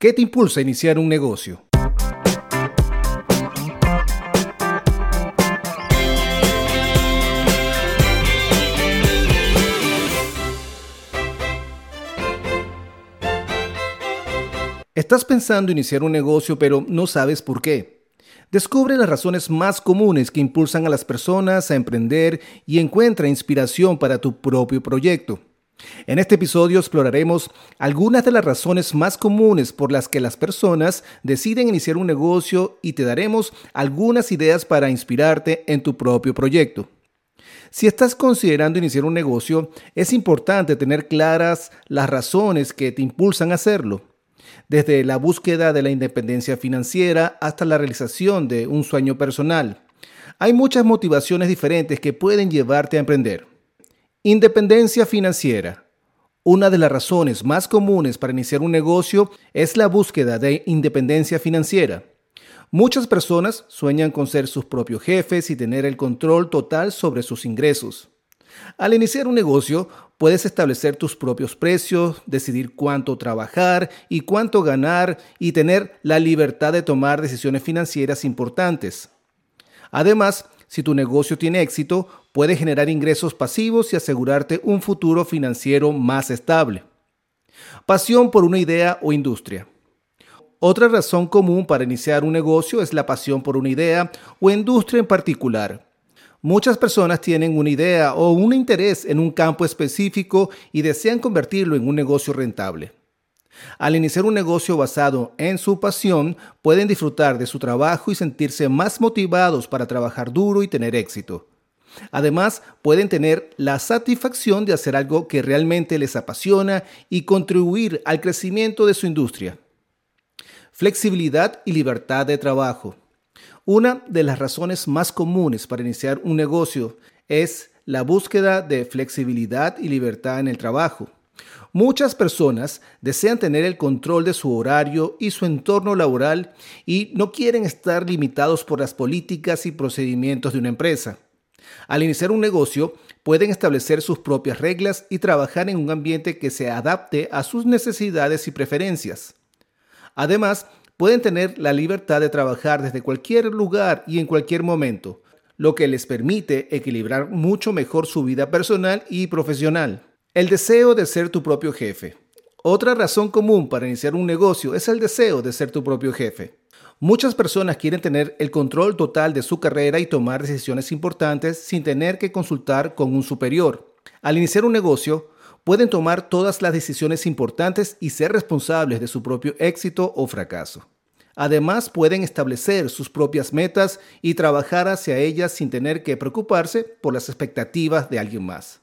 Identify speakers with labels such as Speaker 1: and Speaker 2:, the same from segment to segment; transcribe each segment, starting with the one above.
Speaker 1: ¿Qué te impulsa a iniciar un negocio? Estás pensando iniciar un negocio pero no sabes por qué. Descubre las razones más comunes que impulsan a las personas a emprender y encuentra inspiración para tu propio proyecto. En este episodio exploraremos algunas de las razones más comunes por las que las personas deciden iniciar un negocio y te daremos algunas ideas para inspirarte en tu propio proyecto. Si estás considerando iniciar un negocio, es importante tener claras las razones que te impulsan a hacerlo desde la búsqueda de la independencia financiera hasta la realización de un sueño personal. Hay muchas motivaciones diferentes que pueden llevarte a emprender. Independencia financiera. Una de las razones más comunes para iniciar un negocio es la búsqueda de independencia financiera. Muchas personas sueñan con ser sus propios jefes y tener el control total sobre sus ingresos. Al iniciar un negocio, puedes establecer tus propios precios, decidir cuánto trabajar y cuánto ganar y tener la libertad de tomar decisiones financieras importantes. Además, si tu negocio tiene éxito, puedes generar ingresos pasivos y asegurarte un futuro financiero más estable. Pasión por una idea o industria. Otra razón común para iniciar un negocio es la pasión por una idea o industria en particular. Muchas personas tienen una idea o un interés en un campo específico y desean convertirlo en un negocio rentable. Al iniciar un negocio basado en su pasión, pueden disfrutar de su trabajo y sentirse más motivados para trabajar duro y tener éxito. Además, pueden tener la satisfacción de hacer algo que realmente les apasiona y contribuir al crecimiento de su industria. Flexibilidad y libertad de trabajo. Una de las razones más comunes para iniciar un negocio es la búsqueda de flexibilidad y libertad en el trabajo. Muchas personas desean tener el control de su horario y su entorno laboral y no quieren estar limitados por las políticas y procedimientos de una empresa. Al iniciar un negocio, pueden establecer sus propias reglas y trabajar en un ambiente que se adapte a sus necesidades y preferencias. Además, pueden tener la libertad de trabajar desde cualquier lugar y en cualquier momento, lo que les permite equilibrar mucho mejor su vida personal y profesional. El deseo de ser tu propio jefe. Otra razón común para iniciar un negocio es el deseo de ser tu propio jefe. Muchas personas quieren tener el control total de su carrera y tomar decisiones importantes sin tener que consultar con un superior. Al iniciar un negocio, pueden tomar todas las decisiones importantes y ser responsables de su propio éxito o fracaso. Además, pueden establecer sus propias metas y trabajar hacia ellas sin tener que preocuparse por las expectativas de alguien más.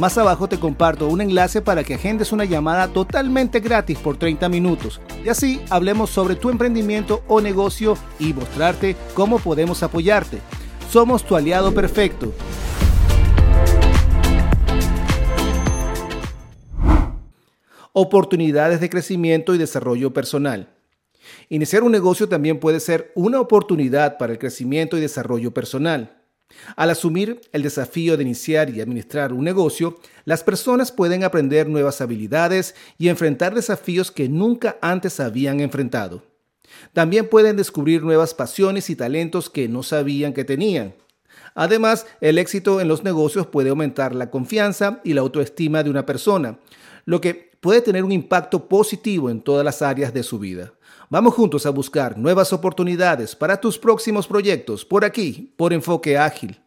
Speaker 1: Más abajo te comparto un enlace para que agendes una llamada totalmente gratis por 30 minutos y así hablemos sobre tu emprendimiento o negocio y mostrarte cómo podemos apoyarte. Somos tu aliado perfecto. oportunidades de crecimiento y desarrollo personal. Iniciar un negocio también puede ser una oportunidad para el crecimiento y desarrollo personal. Al asumir el desafío de iniciar y administrar un negocio, las personas pueden aprender nuevas habilidades y enfrentar desafíos que nunca antes habían enfrentado. También pueden descubrir nuevas pasiones y talentos que no sabían que tenían. Además, el éxito en los negocios puede aumentar la confianza y la autoestima de una persona, lo que puede tener un impacto positivo en todas las áreas de su vida. Vamos juntos a buscar nuevas oportunidades para tus próximos proyectos por aquí, por Enfoque Ágil.